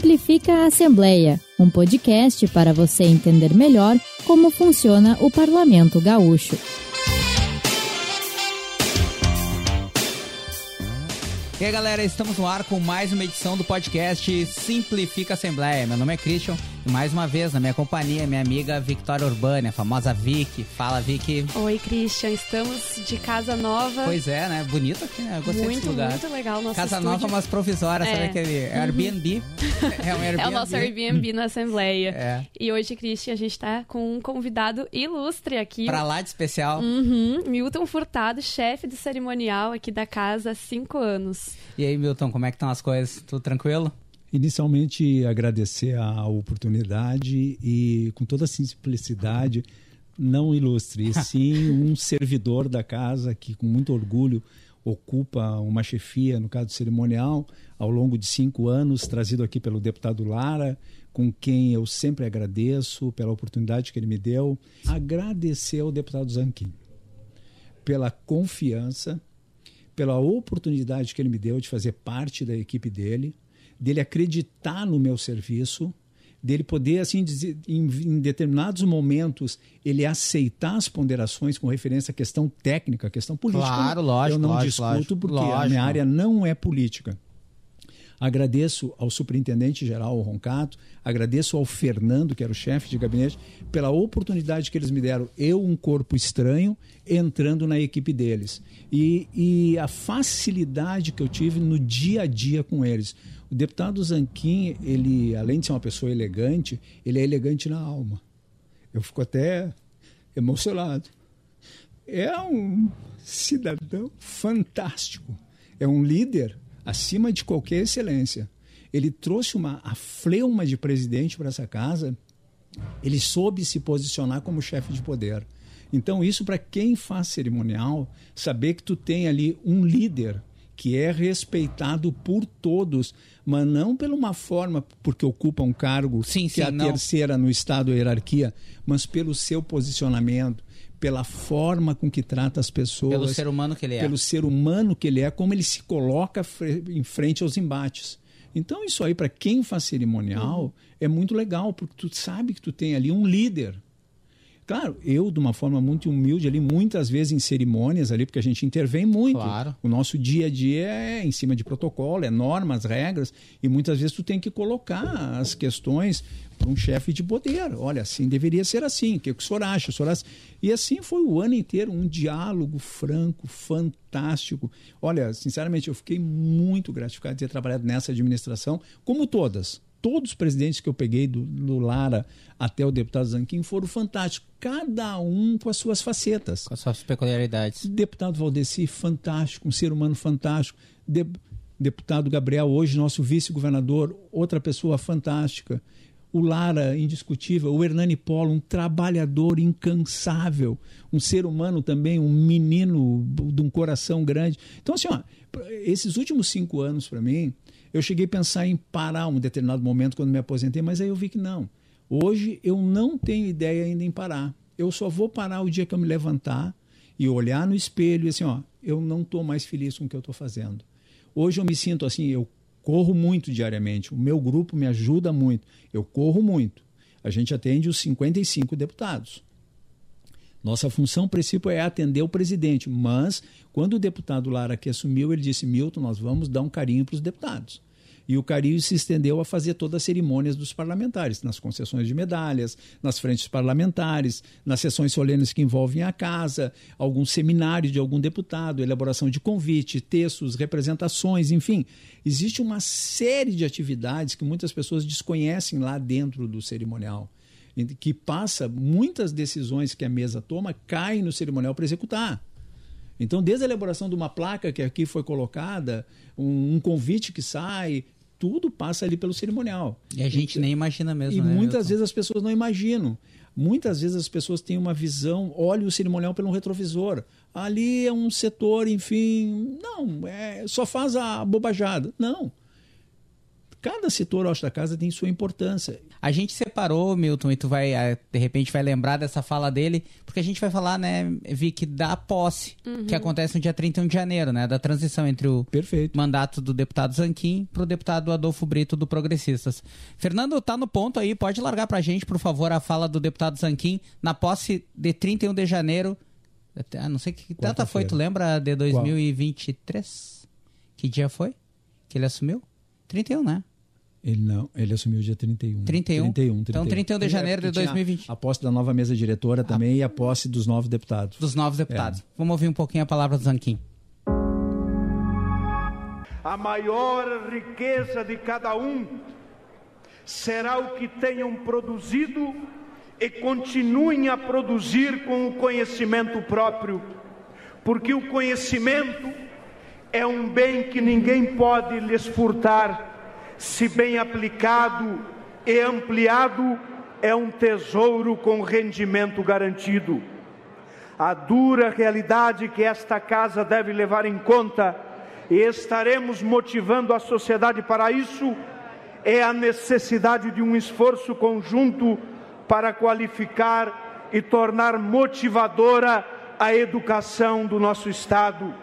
Simplifica a Assembleia, um podcast para você entender melhor como funciona o Parlamento Gaúcho. E aí, galera, estamos no ar com mais uma edição do podcast Simplifica a Assembleia. Meu nome é Christian mais uma vez na minha companhia, minha amiga Victoria Urbana, a famosa Vic. Fala, Vic. Oi, Christian, estamos de casa nova. Pois é, né? Bonito aqui, né? Eu gostei muito, desse lugar. Muito legal nosso Casa estúdio. nova, mas provisória, sabe É. aquele é Airbnb? É um Airbnb. É o nosso Airbnb na Assembleia. É. E hoje, Christian, a gente tá com um convidado ilustre aqui. Pra lá de especial. Uhum, Milton Furtado, chefe de cerimonial aqui da casa há cinco anos. E aí, Milton, como é que estão as coisas? Tudo tranquilo? Inicialmente, agradecer a oportunidade e, com toda a simplicidade, não ilustre, e sim um servidor da casa que, com muito orgulho, ocupa uma chefia, no caso cerimonial, ao longo de cinco anos, trazido aqui pelo deputado Lara, com quem eu sempre agradeço pela oportunidade que ele me deu. Agradecer ao deputado Zanquim pela confiança, pela oportunidade que ele me deu de fazer parte da equipe dele, dele acreditar no meu serviço, dele poder, assim, dizer, em, em determinados momentos, ele aceitar as ponderações com referência à questão técnica, à questão política. Claro, lógico, Eu não lógico, discuto lógico, porque a lógico. minha área não é política. Agradeço ao superintendente geral ao Roncato, agradeço ao Fernando, que era o chefe de gabinete, pela oportunidade que eles me deram, eu, um corpo estranho, entrando na equipe deles. E, e a facilidade que eu tive no dia a dia com eles. O deputado Zanquim, ele, além de ser uma pessoa elegante, ele é elegante na alma. Eu fico até emocionado. É um cidadão fantástico. É um líder acima de qualquer excelência. Ele trouxe uma a fleuma de presidente para essa casa. Ele soube se posicionar como chefe de poder. Então isso para quem faz cerimonial, saber que tu tem ali um líder que é respeitado por todos, mas não por uma forma porque ocupa um cargo Sim, que sim, é a não. terceira no estado hierarquia, mas pelo seu posicionamento, pela forma com que trata as pessoas, Pelo ser humano que ele é. pelo ser humano que ele é, como ele se coloca em frente aos embates. Então isso aí para quem faz cerimonial é muito legal, porque tu sabe que tu tem ali um líder. Claro, eu de uma forma muito humilde ali, muitas vezes em cerimônias ali, porque a gente intervém muito. Claro. O nosso dia a dia é em cima de protocolo, é normas, regras, e muitas vezes tu tem que colocar as questões para um chefe de poder. Olha, assim deveria ser assim. O que o senhor acha? O senhor acha? E assim foi o ano inteiro, um diálogo franco, fantástico. Olha, sinceramente, eu fiquei muito gratificado de ter trabalhado nessa administração, como todas. Todos os presidentes que eu peguei do, do Lara até o deputado Zanquim foram fantásticos, cada um com as suas facetas Com as suas peculiaridades. deputado Valdeci, fantástico, um ser humano fantástico. De- deputado Gabriel, hoje nosso vice-governador, outra pessoa fantástica. O Lara, indiscutível. O Hernani Polo, um trabalhador incansável. Um ser humano também, um menino de um coração grande. Então, assim, ó, esses últimos cinco anos, para mim, eu cheguei a pensar em parar um determinado momento quando me aposentei, mas aí eu vi que não. Hoje eu não tenho ideia ainda em parar. Eu só vou parar o dia que eu me levantar e olhar no espelho e assim, ó, eu não estou mais feliz com o que eu estou fazendo. Hoje eu me sinto assim, eu corro muito diariamente, o meu grupo me ajuda muito, eu corro muito. A gente atende os 55 deputados. Nossa função principal é atender o presidente, mas quando o deputado Lara aqui assumiu, ele disse: Milton, nós vamos dar um carinho para os deputados. E o carinho se estendeu a fazer todas as cerimônias dos parlamentares, nas concessões de medalhas, nas frentes parlamentares, nas sessões solenes que envolvem a casa, algum seminário de algum deputado, elaboração de convite, textos, representações, enfim. Existe uma série de atividades que muitas pessoas desconhecem lá dentro do cerimonial que passa muitas decisões que a mesa toma caem no cerimonial para executar. Então, desde a elaboração de uma placa que aqui foi colocada, um, um convite que sai, tudo passa ali pelo cerimonial. E a gente nem imagina mesmo, E né, muitas Milton? vezes as pessoas não imaginam. Muitas vezes as pessoas têm uma visão, olham o cerimonial pelo retrovisor. Ali é um setor, enfim. Não, é, só faz a bobajada. Não. Cada setor, eu acho, da casa tem sua importância. A gente separou, Milton, e tu vai, eh, de repente, vai lembrar dessa fala dele, porque a gente vai falar, né, Vic, da posse, uhum. que acontece no dia 31 de janeiro, né, da transição entre o Perfeito. mandato do deputado Zanquim para o deputado Adolfo Brito do Progressistas. Fernando, tá no ponto aí, pode largar pra gente, por favor, a fala do deputado Zanquim na posse de 31 de janeiro. Ah, não sei que data foi, tu lembra de 2023? Qual? Que dia foi que ele assumiu? 31, né? Ele não, ele assumiu dia 31. 31? 31, 31. Então, 31 de janeiro de 2020. A posse da nova mesa diretora também a... e a posse dos novos deputados. Dos novos deputados. É. Vamos ouvir um pouquinho a palavra do Zanquim. A maior riqueza de cada um será o que tenham produzido e continuem a produzir com o conhecimento próprio, porque o conhecimento é um bem que ninguém pode lhes furtar se bem aplicado e ampliado, é um tesouro com rendimento garantido. A dura realidade que esta casa deve levar em conta, e estaremos motivando a sociedade para isso, é a necessidade de um esforço conjunto para qualificar e tornar motivadora a educação do nosso Estado.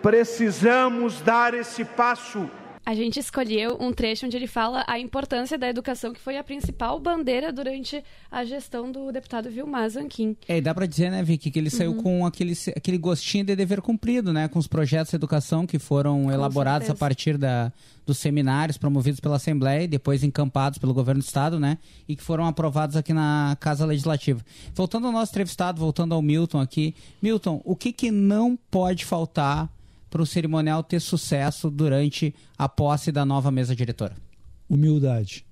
Precisamos dar esse passo a gente escolheu um trecho onde ele fala a importância da educação, que foi a principal bandeira durante a gestão do deputado Vilmar Zanquim. É, e dá para dizer, né, Vicky, que ele saiu uhum. com aquele, aquele gostinho de dever cumprido, né, com os projetos de educação que foram com elaborados certeza. a partir da, dos seminários promovidos pela Assembleia e depois encampados pelo governo do Estado, né, e que foram aprovados aqui na Casa Legislativa. Voltando ao nosso entrevistado, voltando ao Milton aqui. Milton, o que, que não pode faltar para o cerimonial ter sucesso durante a posse da nova mesa diretora? Humildade.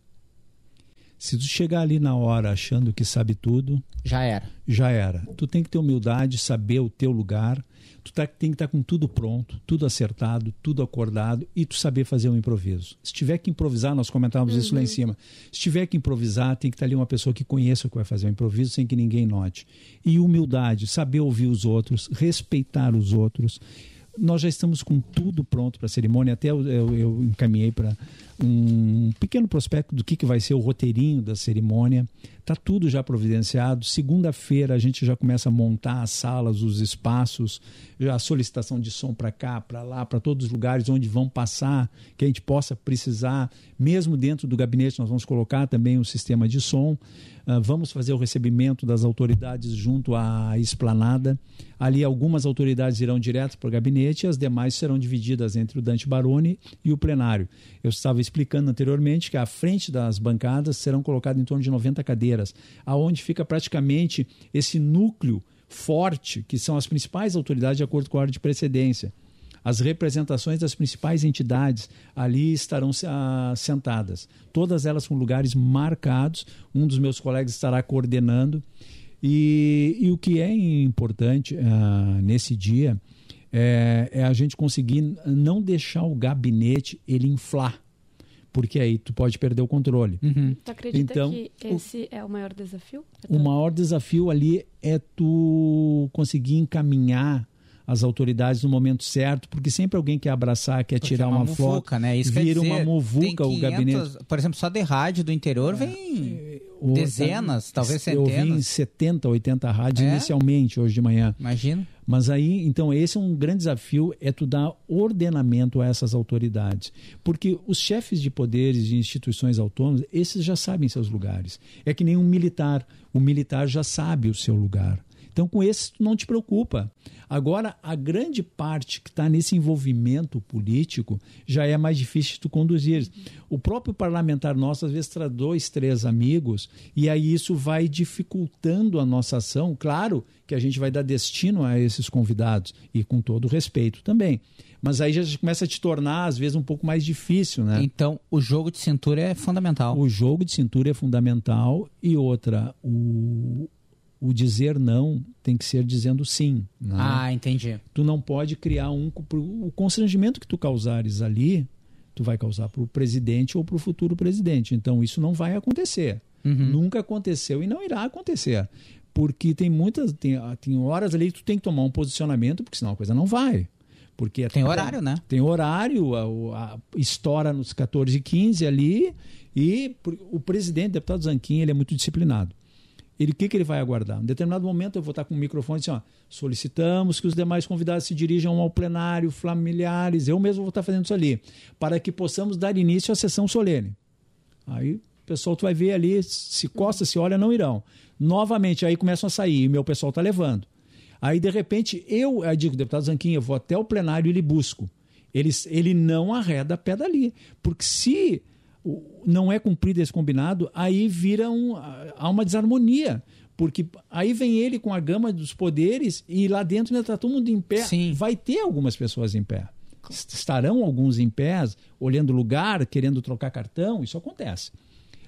Se tu chegar ali na hora achando que sabe tudo, já era. Já era. Tu tem que ter humildade, saber o teu lugar. Tu tá, tem que estar tá com tudo pronto, tudo acertado, tudo acordado e tu saber fazer um improviso. Se tiver que improvisar, nós comentávamos uhum. isso lá em uhum. cima. Se tiver que improvisar, tem que estar tá ali uma pessoa que conheça o que vai fazer o improviso sem que ninguém note. E humildade, saber ouvir os outros, respeitar os outros nós já estamos com tudo pronto para a cerimônia. Até eu, eu, eu encaminhei para um pequeno prospecto do que, que vai ser o roteirinho da cerimônia. Está tudo já providenciado. Segunda-feira a gente já começa a montar as salas, os espaços, a solicitação de som para cá, para lá, para todos os lugares onde vão passar, que a gente possa precisar. Mesmo dentro do gabinete, nós vamos colocar também um sistema de som. Uh, vamos fazer o recebimento das autoridades junto à esplanada. Ali, algumas autoridades irão direto para o gabinete e as demais serão divididas entre o Dante Baroni e o plenário. Eu estava explicando anteriormente que à frente das bancadas serão colocadas em torno de 90 cadeiras, aonde fica praticamente esse núcleo forte, que são as principais autoridades de acordo com a ordem de precedência. As representações das principais entidades ali estarão uh, sentadas. Todas elas com lugares marcados. Um dos meus colegas estará coordenando. E, e o que é importante uh, nesse dia é, é a gente conseguir não deixar o gabinete ele inflar porque aí tu pode perder o controle. Uhum. Tu acredita então, que esse o, é o maior desafio? O maior desafio ali é tu conseguir encaminhar as autoridades no momento certo, porque sempre alguém quer abraçar, quer porque tirar é uma, uma muvuca, foto, né? Isso vira dizer, uma muvuca 500, o gabinete. Por exemplo, só de rádio do interior é. vem o, dezenas, talvez centenas. Eu vi 70, 80 rádios é? inicialmente hoje de manhã. Imagina. Mas aí, então, esse é um grande desafio, é tu dar ordenamento a essas autoridades. Porque os chefes de poderes de instituições autônomas, esses já sabem seus lugares. É que nem um militar. O militar já sabe o seu lugar. Então, com esse, tu não te preocupa. Agora, a grande parte que está nesse envolvimento político já é mais difícil de tu conduzir. O próprio parlamentar nosso, às vezes, traz dois, três amigos, e aí isso vai dificultando a nossa ação. Claro que a gente vai dar destino a esses convidados, e com todo respeito também mas aí já começa a te tornar, às vezes, um pouco mais difícil, né? Então, o jogo de cintura é fundamental. O jogo de cintura é fundamental e outra, o, o dizer não tem que ser dizendo sim. Né? Ah, entendi. Tu não pode criar um. O constrangimento que tu causares ali, tu vai causar para o presidente ou para o futuro presidente. Então isso não vai acontecer. Uhum. Nunca aconteceu e não irá acontecer. Porque tem muitas. Tem, tem horas ali que tu tem que tomar um posicionamento, porque senão a coisa não vai. Porque tem horário, né? Tem horário, a, a, estoura nos 14 e 15 ali, e o presidente, o deputado Zanquim, ele é muito disciplinado. Ele, o que, que ele vai aguardar? Em determinado momento eu vou estar com o microfone assim, ó, solicitamos que os demais convidados se dirijam ao plenário, familiares, eu mesmo vou estar fazendo isso ali, para que possamos dar início à sessão solene. Aí o pessoal tu vai ver ali, se costa, se olha, não irão. Novamente, aí começam a sair, e meu pessoal está levando. Aí, de repente, eu, eu digo, deputado Zanquinha, eu vou até o plenário e lhe busco. Ele, ele não arreda a pé dali. Porque se não é cumprido esse combinado, aí vira um, há uma desarmonia. Porque aí vem ele com a gama dos poderes e lá dentro ainda está todo mundo em pé. Sim. Vai ter algumas pessoas em pé. Estarão alguns em pé, olhando lugar, querendo trocar cartão, isso acontece.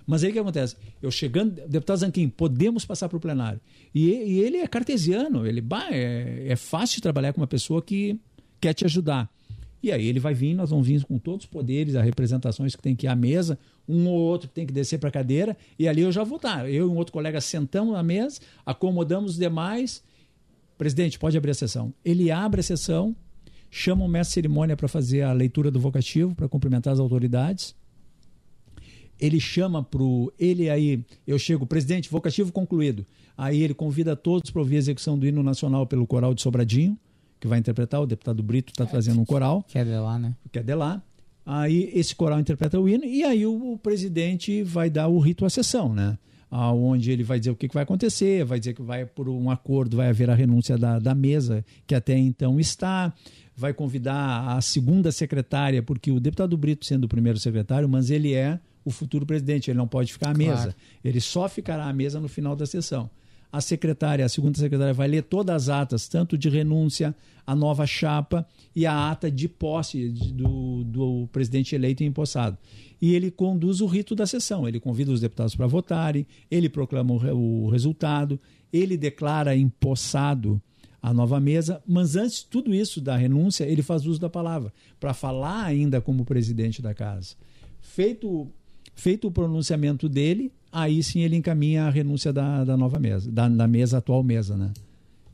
Mas aí o que acontece? Eu chegando, deputado Zanquim, podemos passar para o plenário. E, e, ele é cartesiano, ele bah, é, é fácil de trabalhar com uma pessoa que quer te ajudar. E aí ele vai vir, nós vamos vir com todos os poderes, as representações que tem que ir à mesa, um ou outro que tem que descer para a cadeira, e ali eu já vou estar. Eu e um outro colega sentamos na mesa, acomodamos os demais. Presidente, pode abrir a sessão. Ele abre a sessão, chama o mestre cerimônia para fazer a leitura do vocativo, para cumprimentar as autoridades ele chama pro ele aí, eu chego, presidente, vocativo concluído. Aí ele convida todos para ouvir a execução do hino nacional pelo coral de Sobradinho, que vai interpretar, o deputado Brito está é, trazendo um coral. Que é de lá, né? Que é de lá. Aí esse coral interpreta o hino e aí o, o presidente vai dar o rito à sessão, né? Onde ele vai dizer o que, vai acontecer, vai dizer que vai por um acordo, vai haver a renúncia da, da mesa que até então está, vai convidar a segunda secretária, porque o deputado Brito sendo o primeiro secretário, mas ele é o futuro presidente. Ele não pode ficar à claro. mesa. Ele só ficará à mesa no final da sessão. A secretária, a segunda secretária, vai ler todas as atas, tanto de renúncia, a nova chapa e a ata de posse do, do presidente eleito e empossado. E ele conduz o rito da sessão. Ele convida os deputados para votarem, ele proclama o, o resultado, ele declara empossado a nova mesa, mas antes de tudo isso da renúncia, ele faz uso da palavra, para falar ainda como presidente da casa. Feito Feito o pronunciamento dele, aí sim ele encaminha a renúncia da, da nova mesa, da, da mesa, atual mesa, né?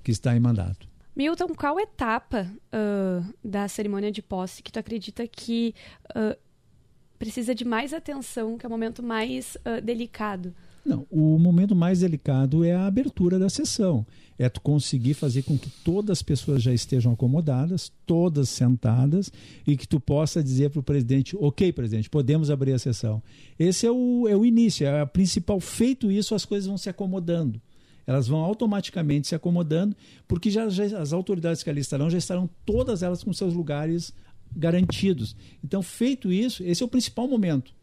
Que está em mandato. Milton, qual etapa uh, da cerimônia de posse que tu acredita que uh, precisa de mais atenção, que é o momento mais uh, delicado? Não, o momento mais delicado é a abertura da sessão. É tu conseguir fazer com que todas as pessoas já estejam acomodadas, todas sentadas, e que tu possa dizer para o presidente, ok, presidente, podemos abrir a sessão. Esse é o, é o início, é a principal. Feito isso, as coisas vão se acomodando. Elas vão automaticamente se acomodando, porque já, já as autoridades que ali estarão já estarão todas elas com seus lugares garantidos. Então, feito isso, esse é o principal momento.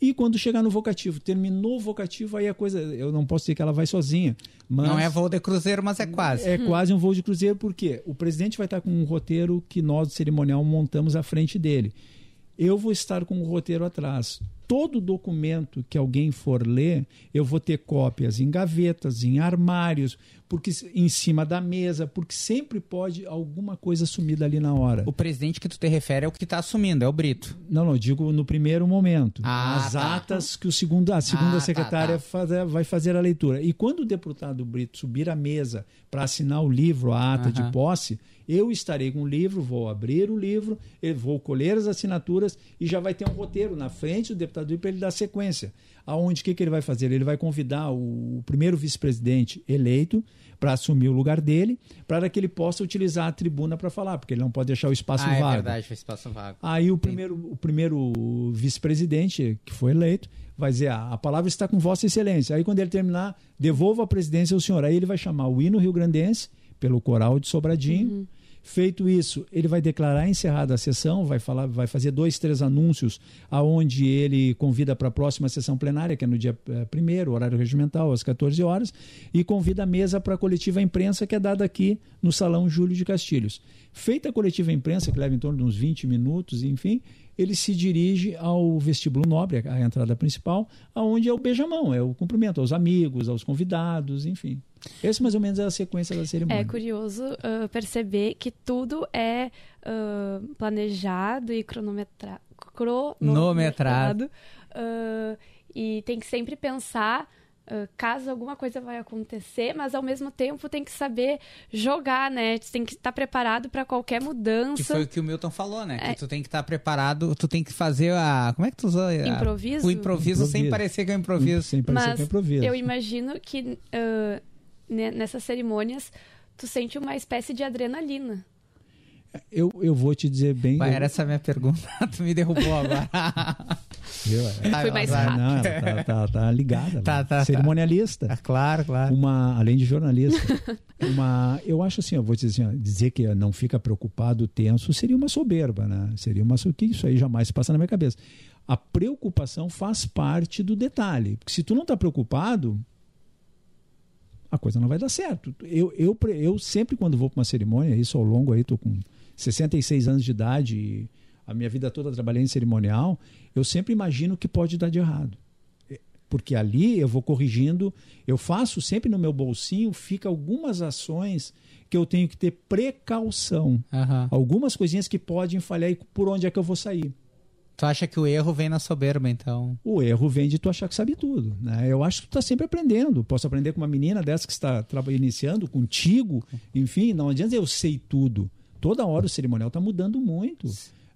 E quando chegar no vocativo, terminou o vocativo, aí a coisa, eu não posso dizer que ela vai sozinha. Não é voo de cruzeiro, mas é quase. É quase um voo de cruzeiro, porque o presidente vai estar com um roteiro que nós, do cerimonial, montamos à frente dele. Eu vou estar com o roteiro atrás todo documento que alguém for ler, eu vou ter cópias em gavetas, em armários, porque em cima da mesa, porque sempre pode alguma coisa sumir dali na hora. O presidente que tu te refere é o que está assumindo, é o Brito. Não, não, digo no primeiro momento. Ah, As tá. atas que o segundo, a segunda ah, secretária tá, tá. Fazer, vai fazer a leitura. E quando o deputado Brito subir à mesa para assinar o livro, a ata de posse, eu estarei com o livro, vou abrir o livro, vou colher as assinaturas e já vai ter um roteiro na frente do deputado para ele dar sequência. Aonde, o que, que ele vai fazer? Ele vai convidar o primeiro vice-presidente eleito para assumir o lugar dele, para que ele possa utilizar a tribuna para falar, porque ele não pode deixar o espaço ah, é vago. É verdade, o espaço vago. Aí o primeiro, o primeiro vice-presidente que foi eleito vai dizer: ah, a palavra está com Vossa Excelência. Aí quando ele terminar, devolva a presidência ao senhor. Aí ele vai chamar o hino rio-grandense pelo coral de Sobradinho. Uhum Feito isso, ele vai declarar encerrada a sessão, vai, falar, vai fazer dois, três anúncios, aonde ele convida para a próxima sessão plenária, que é no dia 1 eh, horário regimental, às 14 horas, e convida a mesa para a coletiva imprensa, que é dada aqui no Salão Júlio de Castilhos. Feita a coletiva imprensa, que leva em torno de uns 20 minutos, enfim, ele se dirige ao vestíbulo nobre, a entrada principal, aonde é o beijamão, é o cumprimento aos amigos, aos convidados, enfim. Esse mais ou menos é a sequência da cerimônia. É curioso uh, perceber que tudo é uh, planejado e cronometra cronometrado. Uh, e tem que sempre pensar uh, caso alguma coisa vai acontecer, mas ao mesmo tempo tem que saber jogar, né? Tu tem que estar preparado para qualquer mudança. Que foi o que o Milton falou, né? É. Que tu tem que estar preparado, tu tem que fazer a. Como é que tu usou? Improviso? O improviso, improviso. sem parecer que é um improviso. Sem parecer mas que é improviso. Eu imagino que uh, nessas cerimônias tu sente uma espécie de adrenalina. Eu, eu vou te dizer bem. Vai, eu... Era essa a minha pergunta. tu me derrubou agora. Eu, é. Foi mais rápido. Não, tá, tá, tá ligada. Tá, tá, Cerimonialista. Tá. claro, claro. Uma, além de jornalista. uma, eu acho assim, eu vou dizer assim, dizer que não fica preocupado, tenso, seria uma soberba, né? Seria uma que isso aí jamais passa na minha cabeça. A preocupação faz parte do detalhe. Porque se tu não está preocupado, coisa não vai dar certo. Eu, eu, eu sempre, quando vou para uma cerimônia, isso ao longo aí, estou com 66 anos de idade e a minha vida toda trabalhei em cerimonial, eu sempre imagino que pode dar de errado. É, porque ali eu vou corrigindo, eu faço sempre no meu bolsinho, fica algumas ações que eu tenho que ter precaução. Uhum. Algumas coisinhas que podem falhar e por onde é que eu vou sair. Tu acha que o erro vem na soberba, então? O erro vem de tu achar que sabe tudo. Né? Eu acho que tu está sempre aprendendo. Posso aprender com uma menina dessa que está iniciando contigo. Enfim, não adianta eu sei tudo. Toda hora o cerimonial está mudando muito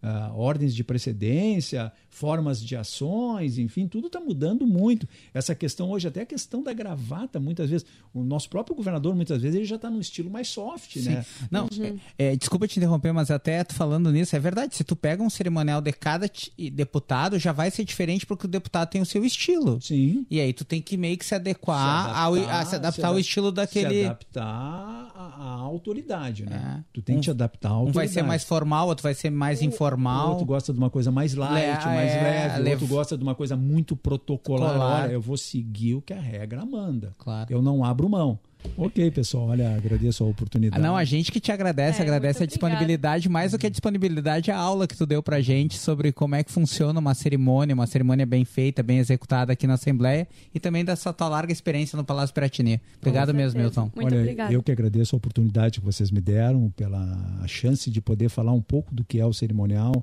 uh, ordens de precedência, formas de ações, enfim, tudo está mudando muito. Essa questão hoje, até a questão da gravata, muitas vezes, o nosso próprio governador, muitas vezes, ele já está num estilo mais soft, Sim. né? Não, uhum. é, é, desculpa te interromper, mas até falando nisso, é verdade, se tu pega um cerimonial de cada deputado, já vai ser diferente porque o deputado tem o seu estilo. Sim. E aí tu tem que meio que se adequar, se adaptar, ao, a, se adaptar se ao estilo daquele... Se adaptar à, autoridade, né? É. Tu tem um, que te adaptar à autoridade. Um vai ser mais formal, outro vai ser mais o, informal. O outro gosta de uma coisa mais light, Le mais é, leve. O outro gosta de uma coisa muito protocolar. Olha, eu vou seguir o que a regra manda. Claro. Eu não abro mão. Ok, pessoal, olha, agradeço a oportunidade. não, a gente que te agradece, é, agradece a disponibilidade, mais do que a disponibilidade, a aula que tu deu pra gente sobre como é que funciona uma cerimônia, uma cerimônia bem feita, bem executada aqui na Assembleia e também dessa tua larga experiência no Palácio Piratini. Obrigado mesmo, Milton. Muito olha, obrigado. eu que agradeço a oportunidade que vocês me deram, pela chance de poder falar um pouco do que é o cerimonial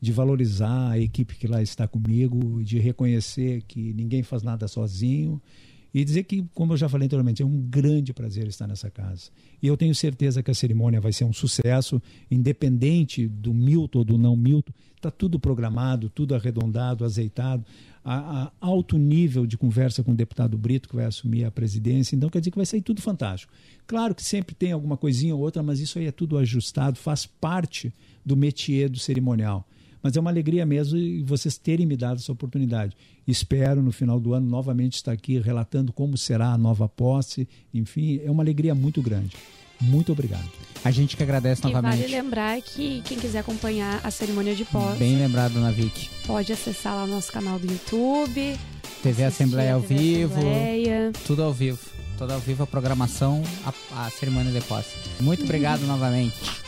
de valorizar a equipe que lá está comigo, de reconhecer que ninguém faz nada sozinho e dizer que, como eu já falei anteriormente, é um grande prazer estar nessa casa. E eu tenho certeza que a cerimônia vai ser um sucesso, independente do Milton ou do não Milton. Está tudo programado, tudo arredondado, azeitado. A, a, alto nível de conversa com o deputado Brito, que vai assumir a presidência. Então, quer dizer que vai sair tudo fantástico. Claro que sempre tem alguma coisinha ou outra, mas isso aí é tudo ajustado, faz parte do métier do cerimonial. Mas é uma alegria mesmo vocês terem me dado essa oportunidade. Espero no final do ano novamente estar aqui relatando como será a nova posse. Enfim, é uma alegria muito grande. Muito obrigado. A gente que agradece e novamente. Vale lembrar que quem quiser acompanhar a cerimônia de posse. Bem lembrado, Navik. Pode acessar lá o nosso canal do YouTube. TV Assembleia ao TV vivo. Assembleia. Tudo ao vivo. Toda ao vivo a programação, a, a cerimônia de posse. Muito obrigado novamente.